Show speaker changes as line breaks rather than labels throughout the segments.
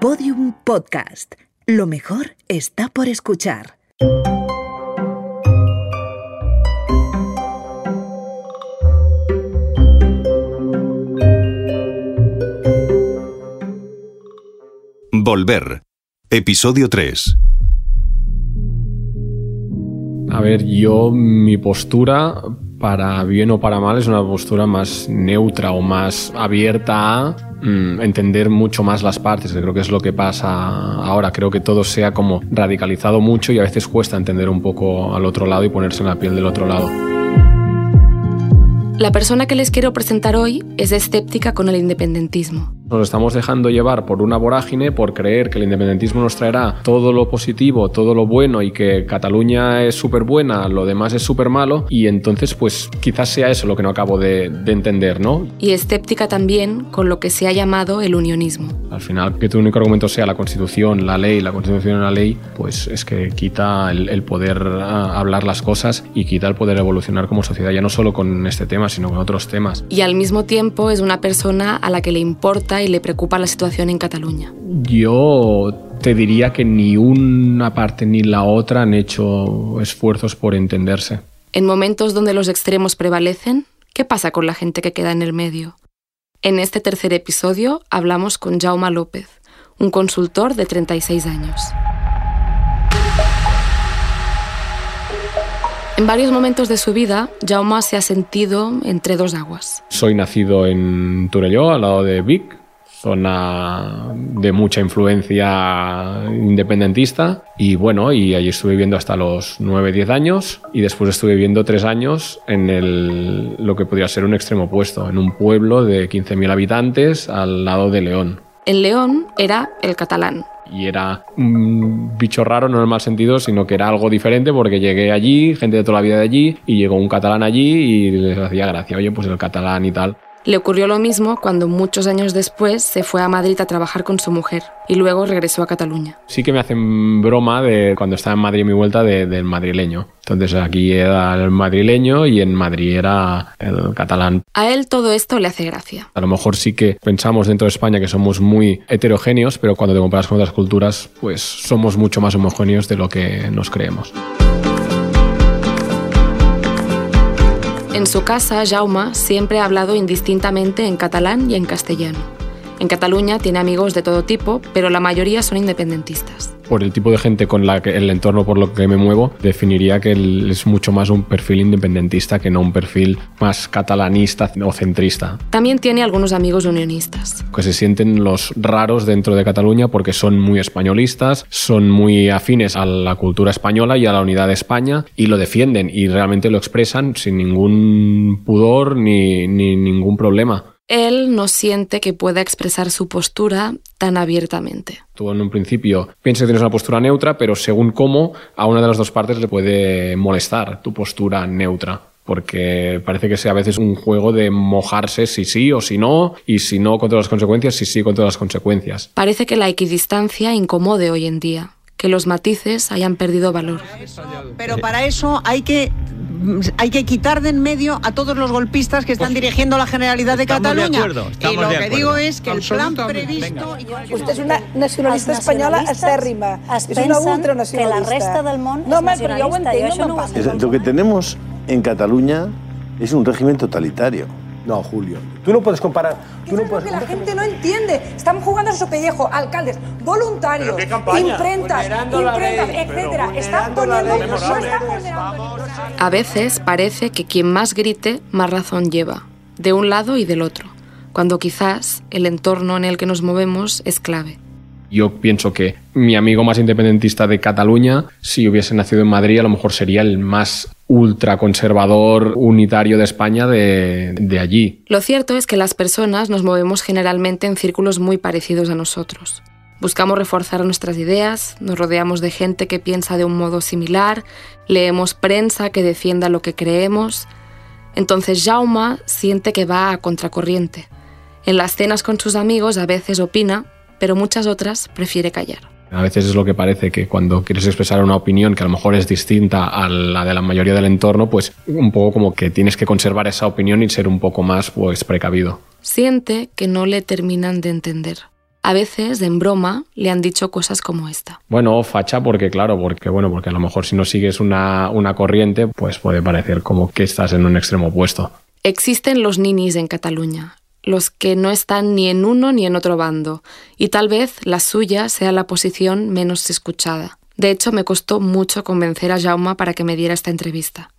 Podium Podcast. Lo mejor está por escuchar.
Volver. Episodio 3.
A ver, yo mi postura, para bien o para mal, es una postura más neutra o más abierta a entender mucho más las partes. Creo que es lo que pasa ahora. Creo que todo se ha como radicalizado mucho y a veces cuesta entender un poco al otro lado y ponerse en la piel del otro lado.
La persona que les quiero presentar hoy es escéptica con el independentismo.
Nos estamos dejando llevar por una vorágine, por creer que el independentismo nos traerá todo lo positivo, todo lo bueno y que Cataluña es súper buena, lo demás es súper malo y entonces pues quizás sea eso lo que no acabo de, de, entender, ¿no?
Y escéptica también con lo que se ha llamado el unionismo.
Al final que tu único argumento sea la constitución, la ley, la constitución y la ley, pues es que quita el, el poder ah, hablar las cosas y quita el poder evolucionar como sociedad, ya no solo con este tema, sino con otros temas.
Y al mismo tiempo es una persona a la que le importa y le preocupa la situación en Cataluña?
Yo te diría que ni una parte ni la otra han hecho esfuerzos por entenderse.
En momentos donde los extremos prevalecen, ¿qué pasa con la gente que queda en el medio? En este tercer episodio hablamos con Jaume López, un consultor de 36 años. En varios momentos de su vida, Jaume se ha sentido entre dos aguas.
Soy nacido en Turelló, al lado de Vic, zona de mucha influencia independentista y bueno, y allí estuve viviendo hasta los 9-10 años y después estuve viviendo tres años en el, lo que podría ser un extremo opuesto, en un pueblo de 15.000 habitantes al lado de León.
En León era el catalán,
y era un bicho raro, no en el mal sentido, sino que era algo diferente porque llegué allí, gente de toda la vida de allí, y llegó un catalán allí y les hacía gracia, oye, pues el catalán y tal.
Le ocurrió lo mismo cuando muchos años después se fue a Madrid a trabajar con su mujer y luego regresó a Cataluña.
Sí que me hacen broma de cuando estaba en Madrid mi vuelta de, del madrileño. Entonces aquí era el madrileño y en Madrid era el catalán.
A él todo esto le hace gracia.
A lo mejor sí que pensamos dentro de España que somos muy heterogéneos, pero cuando te comparas con otras culturas, pues somos mucho más homogéneos de lo que nos creemos.
En su casa, Jaume siempre ha hablado indistintamente en catalán y en castellano. En Cataluña tiene amigos de todo tipo, pero la mayoría son independentistas.
Por el tipo de gente con la que el entorno por lo que me muevo, definiría que es mucho más un perfil independentista que no un perfil más catalanista o centrista.
También tiene algunos amigos unionistas.
Que se sienten los raros dentro de Cataluña porque son muy españolistas, son muy afines a la cultura española y a la unidad de España y lo defienden y realmente lo expresan sin ningún pudor ni, ni ningún problema
él no siente que pueda expresar su postura tan abiertamente.
Tú en un principio piensas que tienes una postura neutra, pero según cómo, a una de las dos partes le puede molestar tu postura neutra. Porque parece que sea a veces un juego de mojarse si sí o si no, y si no con todas las consecuencias, si sí con todas las consecuencias.
Parece que la equidistancia incomode hoy en día, que los matices hayan perdido valor.
Pero para eso hay que hay que quitar de en medio a todos los golpistas que están pues, dirigiendo la Generalidad de Cataluña.
De acuerdo,
y lo que digo es que el plan previsto...
Usted es una nacionalista espanyola acérrima.
Es una ultranacionalista. que la resta del món no, és nacionalista. Jo ho entenc,
no, no passa.
Lo que tenemos en Cataluña es un régimen totalitario.
No, Julio. Tú no puedes comparar. Tú
no
puedes...
que la gente no entiende. Están jugando a su pellejo. Alcaldes, voluntarios, imprentas, imprentas, etcétera. Están poniendo. No están
a veces parece que quien más grite, más razón lleva, de un lado y del otro, cuando quizás el entorno en el que nos movemos es clave.
Yo pienso que mi amigo más independentista de Cataluña, si hubiese nacido en Madrid, a lo mejor sería el más ultraconservador unitario de España de, allí.
Lo cierto es que las personas nos movemos generalmente en círculos muy parecidos a nosotros. Buscamos reforzar nuestras ideas, nos rodeamos de gente que piensa de un modo similar, leemos prensa que defienda lo que creemos. Entonces Jauma siente que va a contracorriente. En las cenas con sus amigos a veces opina, pero muchas otras prefiere callar.
A veces es lo que parece que cuando quieres expresar una opinión que a lo mejor es distinta a la de la mayoría del entorno, pues un poco como que tienes que conservar esa opinión y ser un poco más pues precavido.
Siente que no le terminan de entender. A veces, en broma, le han dicho cosas como esta.
Bueno, facha porque, claro, porque, bueno, porque a lo mejor si no sigues una, una corriente, pues puede parecer como que estás en un extremo opuesto.
Existen los ninis en Cataluña, los que no están ni en uno ni en otro bando, y tal vez la suya sea la posición menos escuchada. De hecho, me costó mucho convencer a Jaume para que me diera esta entrevista.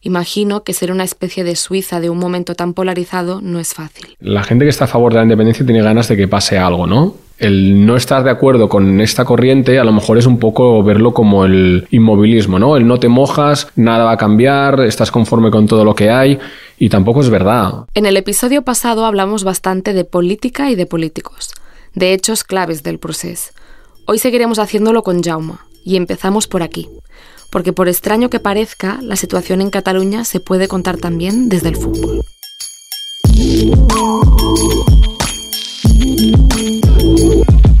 Imagino que ser una especie de Suiza de un momento tan polarizado no es fácil.
La gente que está a favor de la independencia tiene ganas de que pase algo, ¿no? El no estar de acuerdo con esta corriente a lo mejor es un poco verlo como el inmovilismo, ¿no? El no te mojas, nada va a cambiar, estás conforme con todo lo que hay y tampoco es verdad.
En el episodio pasado hablamos bastante de política y de políticos, de hechos claves del proceso. Hoy seguiremos haciéndolo con Jaume y empezamos por aquí porque por extraño que parezca, la situación en Cataluña se puede contar también desde el fútbol.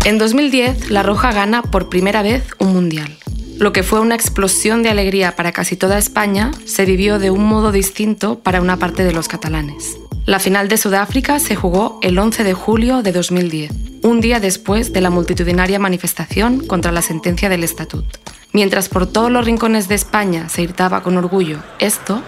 En 2010, La Roja gana por primera vez un mundial. Lo que fue una explosión de alegría para casi toda España se vivió de un modo distinto para una parte de los catalanes. La final de Sudáfrica se jugó el 11 de julio de 2010, un día después de la multitudinaria manifestación contra la sentencia del Estatut. Mientras por todos los rincones de España se gritaba con orgullo esto,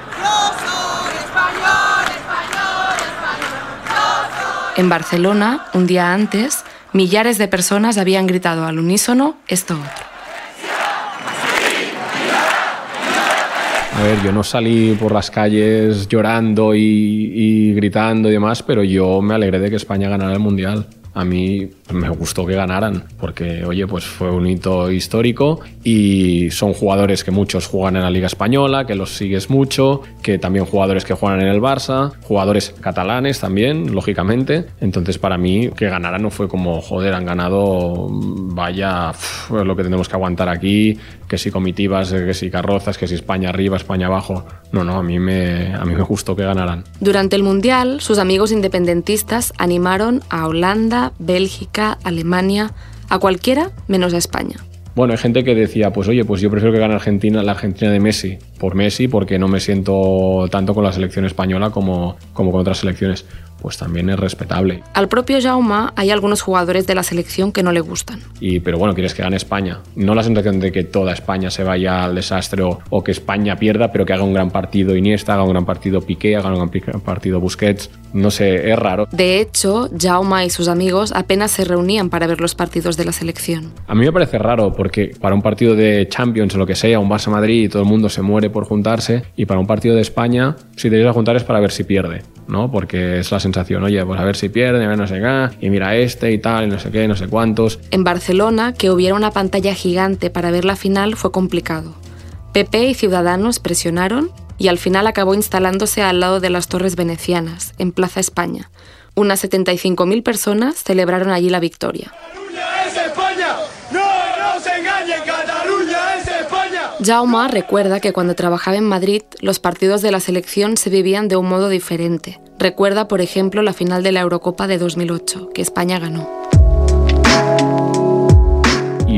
en Barcelona, un día antes, millares de personas habían gritado al unísono esto otro.
A ver, yo no salí por las calles llorando y, y, gritando y demás, pero yo me alegré de que España ganara el Mundial a mí me gustó que ganaran, porque oye, pues fue un hito histórico y son jugadores que muchos juegan en la Liga Española, que los sigues mucho, que también jugadores que juegan en el Barça, jugadores catalanes también, lógicamente. Entonces para mí que ganaran no fue como, joder, han ganado, vaya, lo que tenemos que aguantar aquí, que si comitivas, que si carrozas, que si España arriba, España abajo. No, no, a mí me, a mí me gustó que ganaran.
Durante el Mundial, sus amigos independentistas animaron a Holanda, Bélgica, Alemania, a cualquiera menos a España.
Bueno, hay gente que decía, pues oye, pues yo prefiero que gane Argentina, la Argentina de Messi, por Messi, porque no me siento tanto con la selección española como, como con otras selecciones pues también es respetable.
Al propio Jaume hay algunos jugadores de la selección que no le gustan.
Y, pero bueno, quieres que gane España. No la sensación de que toda España se vaya al desastre o, que España pierda, pero que haga un gran partido Iniesta, haga un gran partido Piqué, haga un gran partido Busquets. No sé, es raro.
De hecho, Jaume y sus amigos apenas se reunían para ver los partidos de la selección.
A mí me parece raro porque para un partido de Champions o lo que sea, un Barça-Madrid, todo el mundo se muere por juntarse y para un partido de España, si te a juntar es para ver si pierde. ¿No? Porque es la sensación, oye, pues a ver si pierde, a ver no sé qué, y mira este y tal, y no sé qué, no sé cuántos.
En Barcelona, que hubiera una pantalla gigante para ver la final fue complicado. PP y Ciudadanos presionaron y al final acabó instalándose al lado de las torres venecianas, en Plaza España. Unas 75.000 personas celebraron allí la victoria. Jaume recuerda que cuando trabajaba en Madrid, los partidos de la selección se vivían de un modo diferente. Recuerda, por ejemplo, la final de la Eurocopa de 2008, que España ganó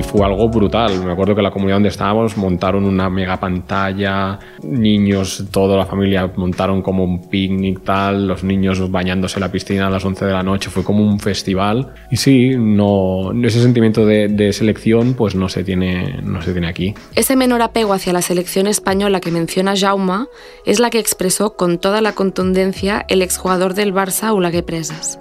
fue algo brutal. Me acuerdo que la comunidad donde estábamos montaron una mega pantalla, niños, toda la familia montaron como un picnic tal, los niños bañándose en la piscina a las 11 de la noche, fue como un festival. Y sí, no, ese sentimiento de, selección pues no se, tiene, no se tiene aquí.
Ese menor apego hacia la selección española que menciona Jaume es la que expresó con toda la contundencia el exjugador del Barça Ulague Presas.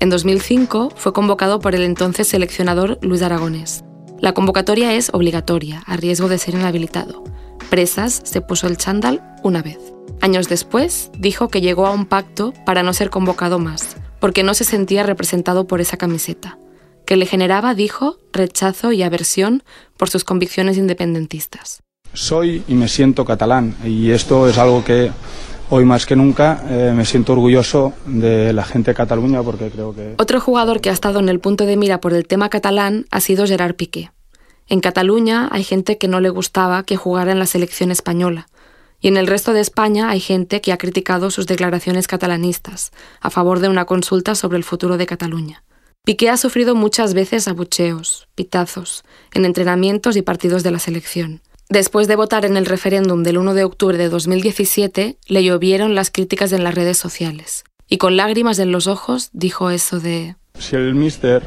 En 2005 fue convocado por el entonces seleccionador Luis Aragonés. La convocatoria es obligatoria, a riesgo de ser inhabilitado. Presas se puso el chándal una vez. Años después, dijo que llegó a un pacto para no ser convocado más, porque no se sentía representado por esa camiseta, que le generaba, dijo, rechazo y aversión por sus convicciones independentistas.
Soy y me siento catalán, y esto es algo que hoy más que nunca eh, me siento orgulloso de la gente de Cataluña porque creo que...
Otro jugador que ha estado en el punto de mira por el tema catalán ha sido Gerard Piqué. En Cataluña hay gente que no le gustaba que jugara en la selección española. Y en el resto de España hay gente que ha criticado sus declaraciones catalanistas, a favor de una consulta sobre el futuro de Cataluña. Piqué ha sufrido muchas veces abucheos, pitazos, en entrenamientos y partidos de la selección. Después de votar en el referéndum del 1 de octubre de 2017, le llovieron las críticas en las redes sociales. Y con lágrimas en los ojos dijo eso de...
Si el mister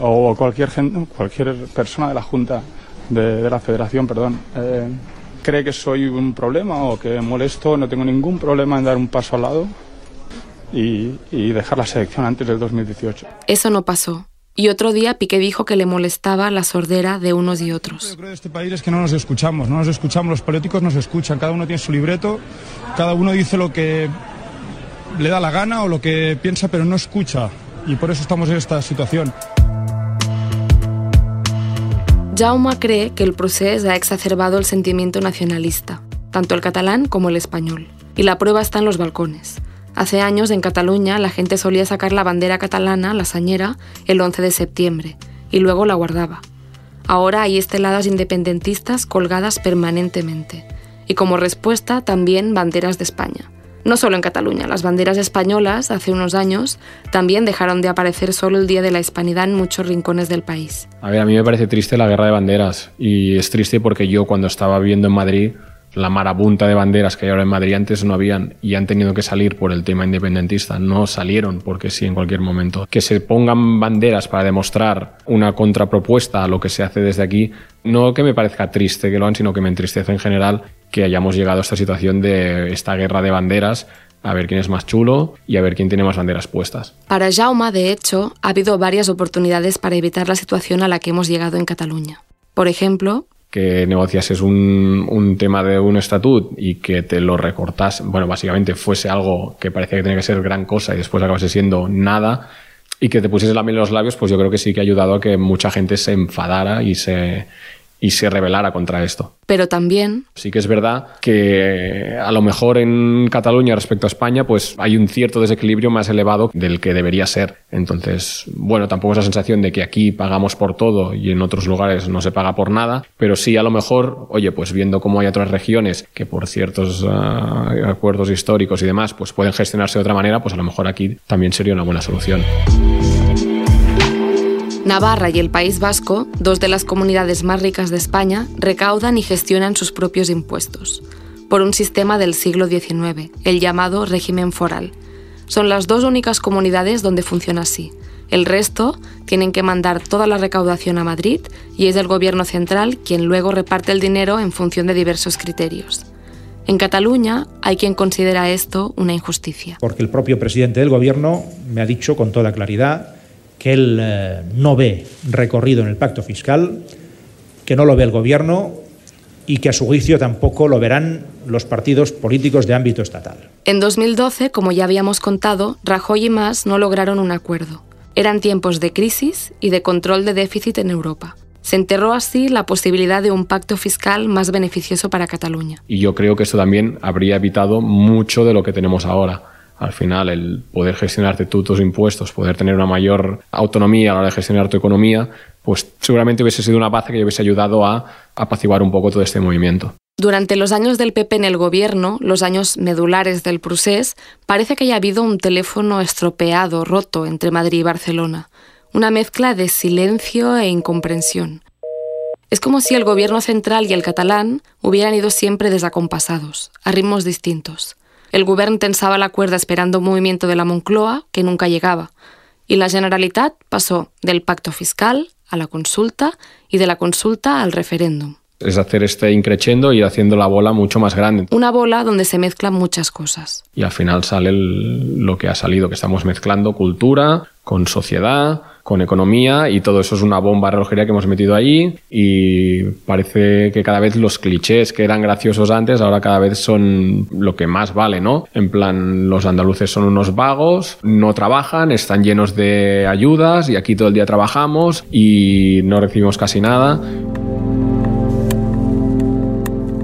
o cualquier, cualquier persona de la Junta de, la Federación, perdón, eh, cree que soy un problema o que molesto, no tengo ningún problema en dar un paso al lado y, y dejar la selección antes del 2018.
Eso no pasó. Y otro día Piqué dijo que le molestaba la sordera de unos y otros.
Yo creo que este país es que no nos escuchamos, no nos escuchamos, los políticos nos escuchan, cada uno tiene su libreto, cada uno dice lo que le da la gana o lo que piensa, pero no escucha. Y por eso estamos en esta situación.
Jaume cree que el proceso ha exacerbado el sentimiento nacionalista, tanto el catalán como el español. Y la prueba está en los balcones. Hace años en Cataluña la gente solía sacar la bandera catalana, la sañera, el 11 de septiembre, y luego la guardaba. Ahora hay esteladas independentistas colgadas permanentemente, y como respuesta también banderas de España. No solo en Cataluña, las banderas españolas, hace unos años, también dejaron de aparecer solo el Día de la Hispanidad en muchos rincones del país.
A ver, a mí me parece triste la guerra de banderas, y es triste porque yo cuando estaba viviendo en Madrid la marabunta de banderas que hay ahora en Madrid antes no habían y han tenido que salir por el tema independentista. No salieron porque sí en cualquier momento. Que se pongan banderas para demostrar una contrapropuesta a lo que se hace desde aquí, no que me parezca triste que lo han, sino que me entristece en general que hayamos llegado a esta situación de esta guerra de banderas a ver quién es más chulo y a ver quién tiene más banderas puestas.
Para Jaume, de hecho, ha habido varias oportunidades para evitar la situación a la que hemos llegado en Cataluña. Por ejemplo,
que negociases un, un tema de un estatut y que te lo recortas, bueno, básicamente fuese algo que parecía que tenía que ser gran cosa y después acabase siendo nada y que te pusieses la miel en los labios, pues yo creo que sí que ha ayudado a que mucha gente se enfadara y se, y se rebelara contra esto.
Pero también...
Sí que es verdad que a lo mejor en Cataluña respecto a España pues hay un cierto desequilibrio más elevado del que debería ser. Entonces, bueno, tampoco es la sensación de que aquí pagamos por todo y en otros lugares no se paga por nada, pero sí a lo mejor, oye, pues viendo cómo hay otras regiones que por ciertos ah, acuerdos históricos y demás pues pueden gestionarse de otra manera, pues a lo mejor aquí también sería una buena solución.
Navarra y el País Vasco, dos de las comunidades más ricas de España, recaudan y gestionan sus propios impuestos, por un sistema del siglo XIX, el llamado régimen foral. Son las dos únicas comunidades donde funciona así. El resto tienen que mandar toda la recaudación a Madrid y es el gobierno central quien luego reparte el dinero en función de diversos criterios. En Cataluña hay quien considera esto una injusticia.
Porque el propio presidente del gobierno me ha dicho con toda claridad que él eh, no ve recorrido en el pacto fiscal, que no lo ve el Gobierno y que a su juicio tampoco lo verán los partidos políticos de ámbito estatal.
En 2012, como ya habíamos contado, Rajoy y Mas no lograron un acuerdo. Eran tiempos de crisis y de control de déficit en Europa. Se enterró así la posibilidad de un pacto fiscal más beneficioso para Cataluña.
Y yo creo que eso también habría evitado mucho de lo que tenemos ahora al final el poder gestionarte tú tus impuestos, poder tener una mayor autonomía a la hora de gestionar tu economía, pues seguramente hubiese sido una base que hubiese ayudado a apaciguar un poco todo este movimiento.
Durante los años del PP en el gobierno, los años medulares del procés, parece que haya habido un teléfono estropeado, roto entre Madrid y Barcelona, una mezcla de silencio e incomprensión. Es como si el gobierno central y el catalán hubieran ido siempre desacompasados, a ritmos distintos. El gobierno tensaba la cuerda esperando un movimiento de la Moncloa que nunca llegaba, y la Generalitat pasó del pacto fiscal a la consulta y de la consulta al referéndum.
Es hacer este increchendo y haciendo la bola mucho más grande.
Una bola donde se mezclan muchas cosas.
Y al final sale lo que ha salido, que estamos mezclando cultura con sociedad, con economía y todo eso es una bomba relojería que hemos metido ahí y parece que cada vez los clichés que eran graciosos antes ahora cada vez son lo que más vale, ¿no? En plan, los andaluces son unos vagos, no trabajan, están llenos de ayudas y aquí todo el día trabajamos y no recibimos casi nada.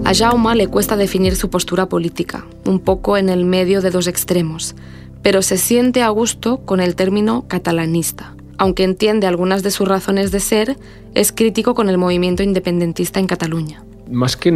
A Jaume le cuesta definir su postura política, un poco en el medio de dos extremos, pero se siente a gusto con el término catalanista aunque entiende algunas de sus razones de ser, es crítico con el movimiento independentista en Cataluña.
Más que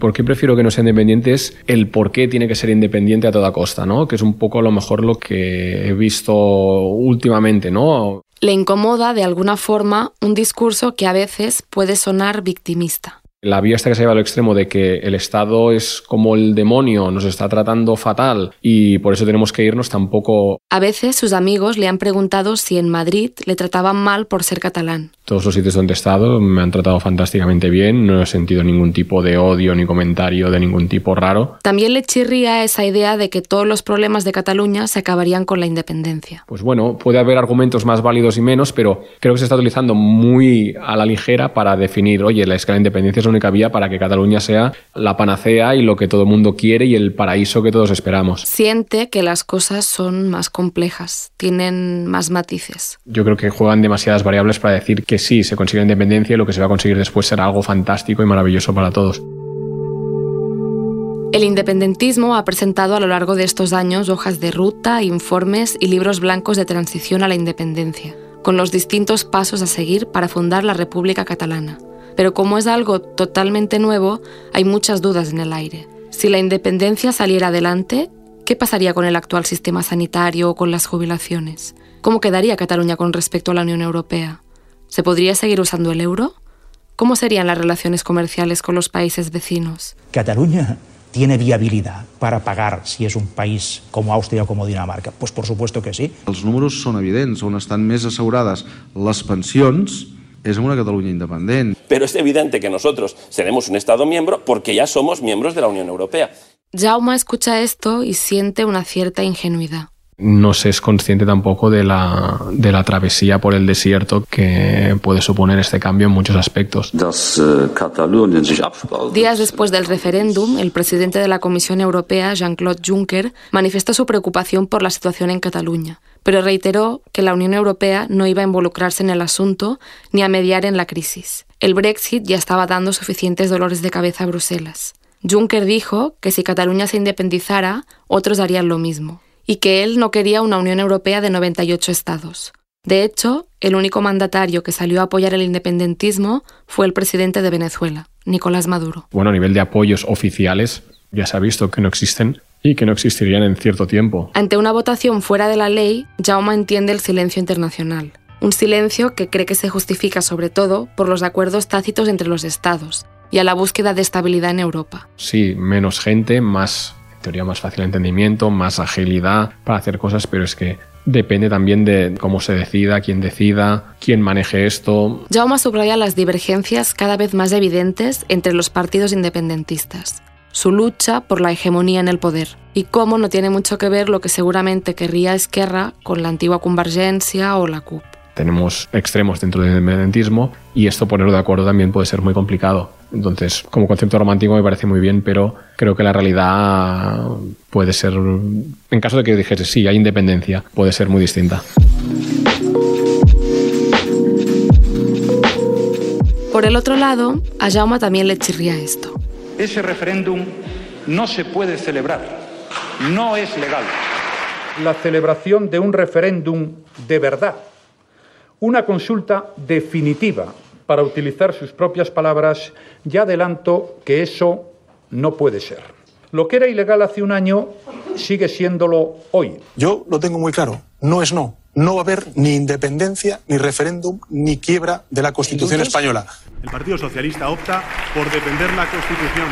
por qué prefiero que no sea independiente es el por qué tiene que ser independiente a toda costa, ¿no? Que es un poco a lo mejor lo que he visto últimamente, ¿no?
Le incomoda de alguna forma un discurso que a veces puede sonar victimista.
La vía esta que se lleva al extremo de que el Estado es como el demonio, nos está tratando fatal y por eso tenemos que irnos tampoco...
A veces sus amigos le han preguntado si en Madrid le trataban mal por ser catalán.
Todos los sitios donde he estado me han tratado fantásticamente bien, no he sentido ningún tipo de odio ni comentario de ningún tipo raro.
También le chirría esa idea de que todos los problemas de Cataluña se acabarían con la independencia.
Pues bueno, puede haber argumentos más válidos y menos, pero creo que se está utilizando muy a la ligera para definir, oye, la escala de independencia es la única vía para que Cataluña sea la panacea y lo que todo el mundo quiere y el paraíso que todos esperamos.
Siente que las cosas son más complejas, tienen más matices.
Yo creo que juegan demasiadas variables para decir que sí, se consigue la independencia y lo que se va a conseguir después será algo fantástico y maravilloso para todos.
El independentismo ha presentado a lo largo de estos años hojas de ruta, informes y libros blancos de transición a la independencia con los distintos pasos a seguir para fundar la República Catalana. Pero como es algo totalmente nuevo, hay muchas dudas en el aire. Si la independencia saliera adelante, ¿qué pasaría con el actual sistema sanitario o con las jubilaciones? ¿Cómo quedaría Cataluña con respecto a la Unión Europea? ¿Se podría seguir usando el euro? ¿Cómo serían las relaciones comerciales con los países vecinos?
Cataluña tiene viabilidad para pagar si es un país como Austria o como Dinamarca? Pues por supuesto que sí.
Els números són evidents, on estan més assegurades les pensions es una Cataluña independiente.
Pero es evidente que nosotros seremos un Estado miembro porque ya somos miembros de la Unión Europea.
Jaume escucha esto y siente una cierta ingenuidad
no se es consciente tampoco de la, de la travesía por el desierto que puede suponer este cambio en muchos aspectos.
Eh, Días después del referéndum, el presidente de la Comisión Europea, Jean-Claude Juncker, manifestó su preocupación por la situación en Cataluña, pero reiteró que la Unión Europea no iba a involucrarse en el asunto ni a mediar en la crisis. El Brexit ya estaba dando suficientes dolores de cabeza a Bruselas. Juncker dijo que si Cataluña se independizara, otros harían lo mismo y que él no quería una Unión Europea de 98 estados. De hecho, el único mandatario que salió a apoyar el independentismo fue el presidente de Venezuela, Nicolás Maduro.
Bueno, a nivel de apoyos oficiales, ya se ha visto que no existen y que no existirían en cierto tiempo.
Ante una votación fuera de la ley, Jaume entiende el silencio internacional. Un silencio que cree que se justifica sobre todo por los acuerdos tácitos entre los estados y a la búsqueda de estabilidad en Europa.
Sí, menos gente, más teoría más fácil entendimiento, más agilidad para hacer cosas, pero es que depende también de cómo se decida, quién decida, quién maneje esto.
Jaume subraya las divergencias cada vez más evidentes entre los partidos independentistas, su lucha por la hegemonía en el poder y cómo no tiene mucho que ver lo que seguramente querría Esquerra con la antigua Convergencia o la CUP.
Tenemos extremos dentro del independentismo y esto ponerlo de acuerdo también puede ser muy complicado. Entonces, como concepto romántico me parece muy bien, pero creo que la realidad puede ser, en caso de que dijese sí, hay independencia, puede ser muy distinta.
Por el otro lado, a Jaume también le chirría esto.
Ese referéndum no se puede celebrar, no es legal. La celebración de un referéndum de verdad, una consulta definitiva para utilizar sus propias palabras, ya adelanto que eso no puede ser. Lo que era ilegal hace un año sigue siéndolo hoy.
Yo lo tengo muy claro, no es no. No va a haber ni independencia, ni referéndum, ni quiebra de la Constitución española.
El Partido Socialista opta por defender la Constitución.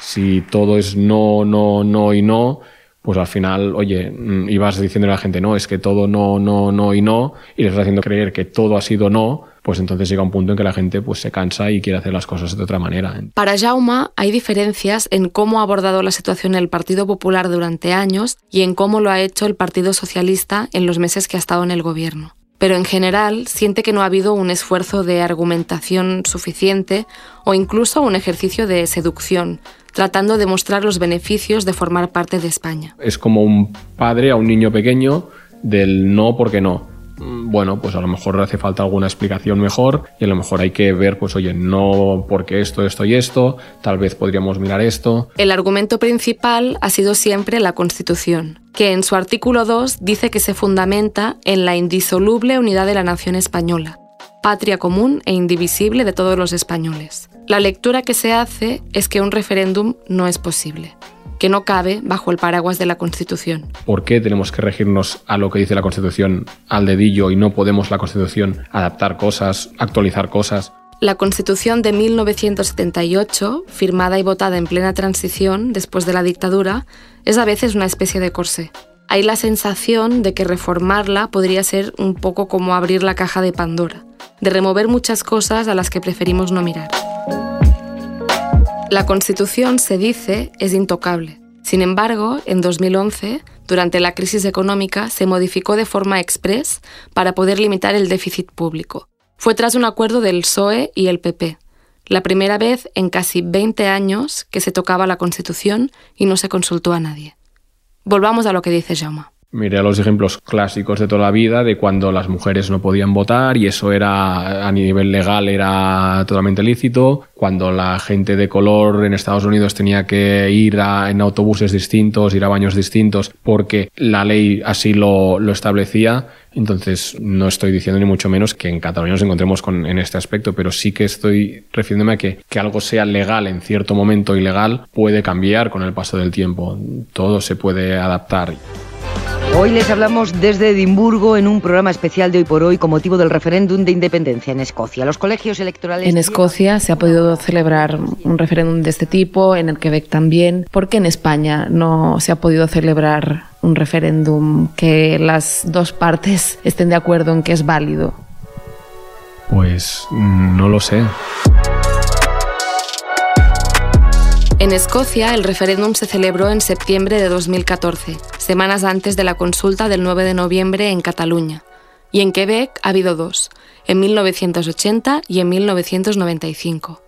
Si todo es no, no, no y no, pues al final, oye, mm, ibas diciendo a la gente, no, es que todo no, no, no y no, y les estás haciendo creer que todo ha sido no, pues entonces llega un punto en que la gente pues, se cansa y quiere hacer las cosas de otra manera.
Para Jaume hay diferencias en cómo ha abordado la situación el Partido Popular durante años y en cómo lo ha hecho el Partido Socialista en los meses que ha estado en el gobierno. Pero en general siente que no ha habido un esfuerzo de argumentación suficiente o incluso un ejercicio de seducción, tratando de mostrar los beneficios de formar parte de España.
Es como un padre a un niño pequeño del no porque no Mm, bueno, pues a lo mejor hace falta alguna explicación mejor y a lo mejor hay que ver, pues oye, no porque esto, esto y esto, tal vez podríamos mirar esto.
El argumento principal ha sido siempre la Constitución, que en su artículo 2 dice que se fundamenta en la indisoluble unidad de la nación española, patria común e indivisible de todos los españoles. La lectura que se hace es que un referéndum no es posible que no cabe bajo el paraguas de la Constitución.
¿Por qué tenemos que regirnos a lo que dice la Constitución al dedillo y no podemos la Constitución adaptar cosas, actualizar cosas?
La Constitución de 1978, firmada y votada en plena transición después de la dictadura, es a veces una especie de corsé. Hay la sensación de que reformarla podría ser un poco como abrir la caja de Pandora, de remover muchas cosas a las que preferimos no mirar. La Constitución, se dice, es intocable. Sin embargo, en 2011, durante la crisis económica, se modificó de forma express para poder limitar el déficit público fue tras un acuerdo del PSOE y el PP, la primera vez en casi 20 años que se tocaba la Constitución y no se consultó a nadie. Volvamos a lo que dice Jaume.
Miré los ejemplos clásicos de toda la vida de cuando las mujeres no podían votar y eso era a nivel legal era totalmente lícito, cuando la gente de color en Estados Unidos tenía que ir en autobuses distintos, ir a baños distintos porque la ley así lo, lo establecía entonces, no estoy diciendo ni mucho menos que en Cataluña nos encontremos con, en este aspecto, pero sí que estoy refiriéndome a que, que algo sea legal en cierto momento ilegal puede cambiar con el paso del tiempo. Todo se puede adaptar.
Hoy les hablamos desde Edimburgo en un programa especial de hoy por hoy con motivo del referéndum de independencia en Escocia. Los colegios electorales.
En Escocia se ha podido celebrar un referéndum de este tipo, en el Quebec también. ¿Por qué en España no se ha podido celebrar un referéndum que las dos partes estén de acuerdo en que es válido?
Pues no lo sé.
En Escocia, el referéndum se celebró en septiembre de 2014, semanas antes de la consulta del 9 de noviembre en Cataluña. Y en Quebec ha habido dos, en 1980 y en 1995.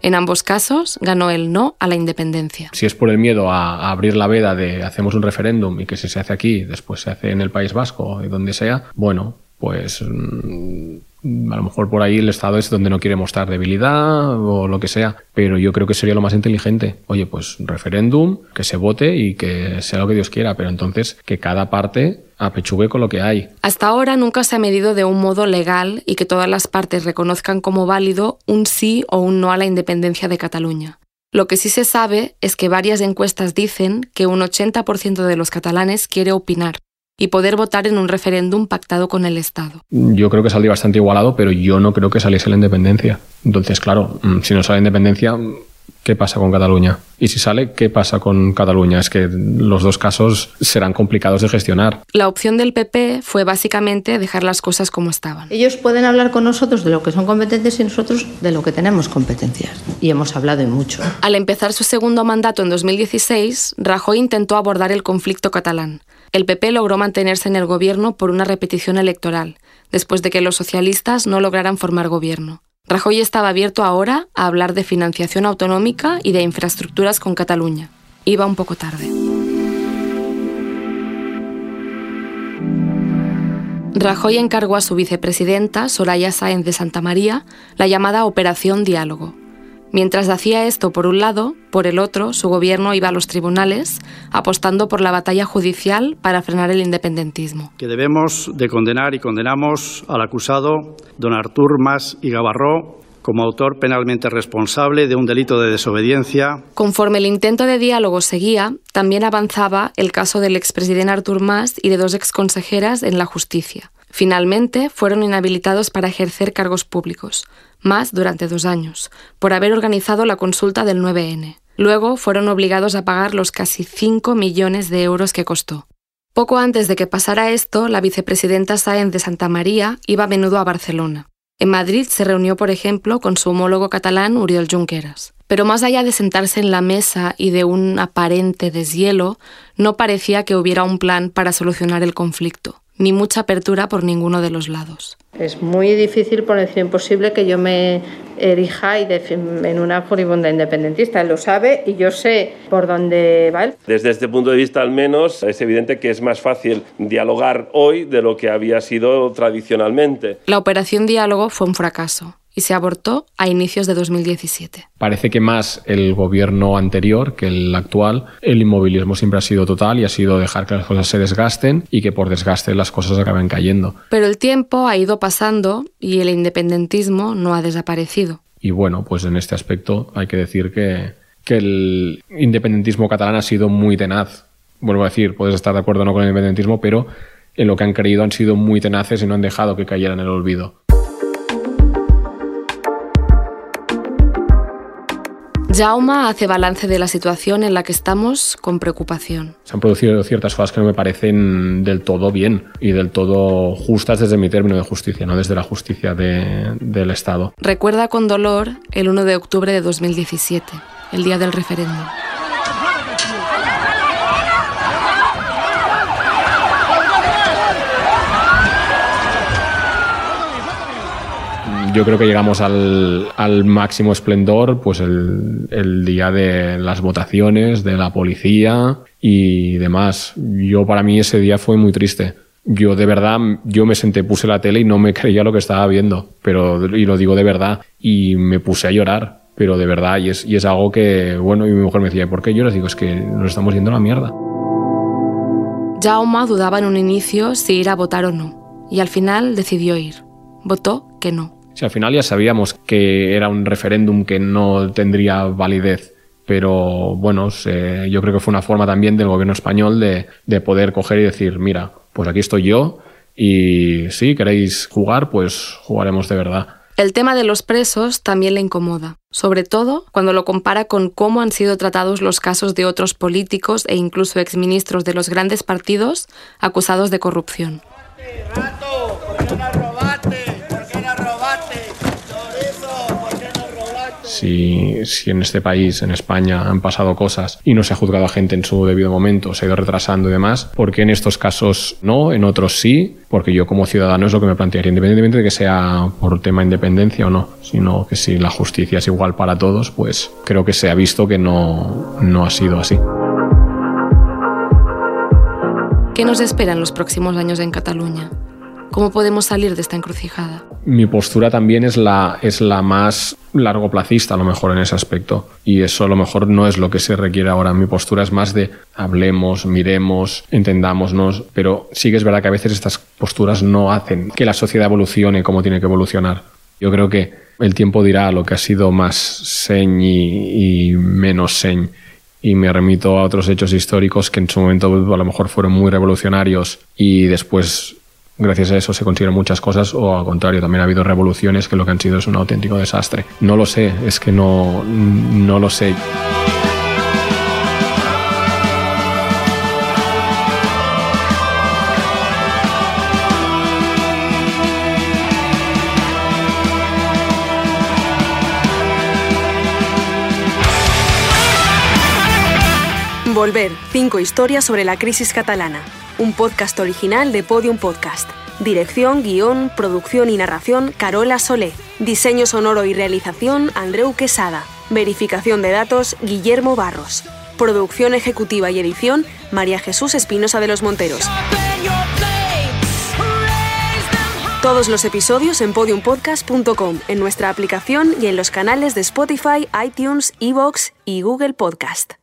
En ambos casos ganó el no a la independencia.
Si es por el miedo a, abrir la veda de hacemos un referéndum y que si se hace aquí, después se hace en el País Vasco y donde sea, bueno, pues mm, a lo mejor por ahí el Estado es donde no quiere mostrar debilidad o lo que sea, pero yo creo que sería lo más inteligente. Oye, pues referéndum, que se vote y que sea lo que Dios quiera, pero entonces que cada parte apechugue con lo que hay.
Hasta ahora nunca se ha medido de un modo legal y que todas las partes reconozcan como válido un sí o un no a la independencia de Cataluña. Lo que sí se sabe es que varias encuestas dicen que un 80% de los catalanes quiere opinar, y poder votar en un referéndum pactado con el Estado.
Yo creo que saldría bastante igualado, pero yo no creo que saliese la independencia. Entonces, claro, mm, si no sale la independencia, ¿qué pasa con Cataluña? Y si sale, ¿qué pasa con Cataluña? Es que los dos casos serán complicados de gestionar.
La opción del PP fue básicamente dejar las cosas como estaban.
Ellos pueden hablar con nosotros de lo que son competentes y nosotros de lo que tenemos competencias. Y hemos hablado y mucho.
Al empezar su segundo mandato en 2016, Rajoy intentó abordar el conflicto catalán el PP logró mantenerse en el gobierno por una repetición electoral, después de que los socialistas no lograran formar gobierno. Rajoy estaba abierto ahora a hablar de financiación autonómica y de infraestructuras con Cataluña. Iba un poco tarde. Rajoy encargó a su vicepresidenta, Soraya Sáenz de Santa María, la llamada Operación Diálogo, Mientras hacía esto por un lado, por el otro, su gobierno iba a los tribunales apostando por la batalla judicial para frenar el independentismo.
Que debemos de condenar y condenamos al acusado don Artur Mas y Gavarró como autor penalmente responsable de un delito de desobediencia.
Conforme el intento de diálogo seguía, también avanzaba el caso del expresidente Artur Mas y de dos exconsejeras en la justicia. Finalmente, fueron inhabilitados para ejercer cargos públicos, más durante dos años, por haber organizado la consulta del 9N. Luego fueron obligados a pagar los casi 5 millones de euros que costó. Poco antes de que pasara esto, la vicepresidenta Sáenz de Santa María iba a menudo a Barcelona. En Madrid se reunió, por ejemplo, con su homólogo catalán Uriel Junqueras. Pero más allá de sentarse en la mesa y de un aparente deshielo, no parecía que hubiera un plan para solucionar el conflicto ni mucha apertura por ninguno de los lados.
Es muy difícil, por decir imposible, que yo me erija y en una furibunda independentista. Él lo sabe y yo sé por dónde va él.
Desde este punto de vista, al menos, es evidente que es más fácil dialogar hoy de lo que había sido tradicionalmente.
La operación diálogo fue un fracaso y se abortó a inicios de 2017.
Parece que más el gobierno anterior que el actual, el inmovilismo siempre ha sido total y ha sido dejar que las cosas se desgasten y que por desgaste las cosas acaben cayendo.
Pero el tiempo ha ido pasando y el independentismo no ha desaparecido.
Y bueno, pues en este aspecto hay que decir que, que el independentismo catalán ha sido muy tenaz. Vuelvo a decir, puedes estar de acuerdo o no con el independentismo, pero en lo que han creído han sido muy tenaces y no han dejado que cayera en el olvido.
Jauma hace balance de la situación en la que estamos con preocupación.
Se han producido ciertas cosas que no me parecen del todo bien y del todo justas desde mi término de justicia, no desde la justicia de, del Estado.
Recuerda con dolor el 1 de octubre de 2017, el día del referéndum.
Yo creo que llegamos al, al máximo esplendor pues el, el, día de las votaciones, de la policía y demás. Yo para mí ese día fue muy triste. Yo de verdad, yo me senté, puse la tele y no me creía lo que estaba viendo, pero y lo digo de verdad y me puse a llorar, pero de verdad y es, y es algo que, bueno, y mi mujer me decía, ¿por qué lloras? Digo, es que nos estamos yendo a la mierda.
Jaume dudaba en un inicio si ir a votar o no, y al final decidió ir. Votó que no.
Si al final ya sabíamos que era un referéndum que no tendría validez, pero bueno, se, yo creo que fue una forma también del gobierno español de, de poder coger y decir, mira, pues aquí estoy yo y si queréis jugar, pues jugaremos de verdad.
El tema de los presos también le incomoda, sobre todo cuando lo compara con cómo han sido tratados los casos de otros políticos e incluso exministros de los grandes partidos acusados de corrupción.
Si, en este país, en España, han pasado cosas y no se ha juzgado a gente en su debido momento, se ha ido retrasando y demás, ¿por qué en estos casos no, en otros sí? Porque yo como ciudadano es lo que me plantearía, independientemente de que sea por tema de independencia o no, sino que si la justicia es igual para todos, pues creo que se ha visto que no, no ha sido así.
¿Qué nos espera en los próximos años en Cataluña? ¿Cómo podemos salir de esta encrucijada?
Mi postura también es la, es la más largoplacista, a lo mejor, en ese aspecto. Y eso a lo mejor no es lo que se requiere ahora. Mi postura es más de hablemos, miremos, entendámonos. Pero sí que es verdad que a veces estas posturas no hacen que la sociedad evolucione como tiene que evolucionar. Yo creo que el tiempo dirá lo que ha sido más señ y, y menos señ y me remito a otros hechos históricos que en su momento a lo mejor fueron muy revolucionarios y después gracias a eso se consiguen muchas cosas o al contrario, también ha habido revoluciones que lo que han sido es un auténtico desastre. No lo sé, es que no, no lo sé.
Volver, cinco historias sobre la crisis catalana un podcast original de Podium Podcast. Dirección, guion, producción y narración Carola Solé. Diseño sonoro y realización Andreu Quesada. Verificación de datos Guillermo Barros. Producción ejecutiva y edición María Jesús Espinosa de los Monteros. Todos los episodios en podiumpodcast.com, en nuestra aplicación y en los canales de Spotify, iTunes, Evox y Google Podcast.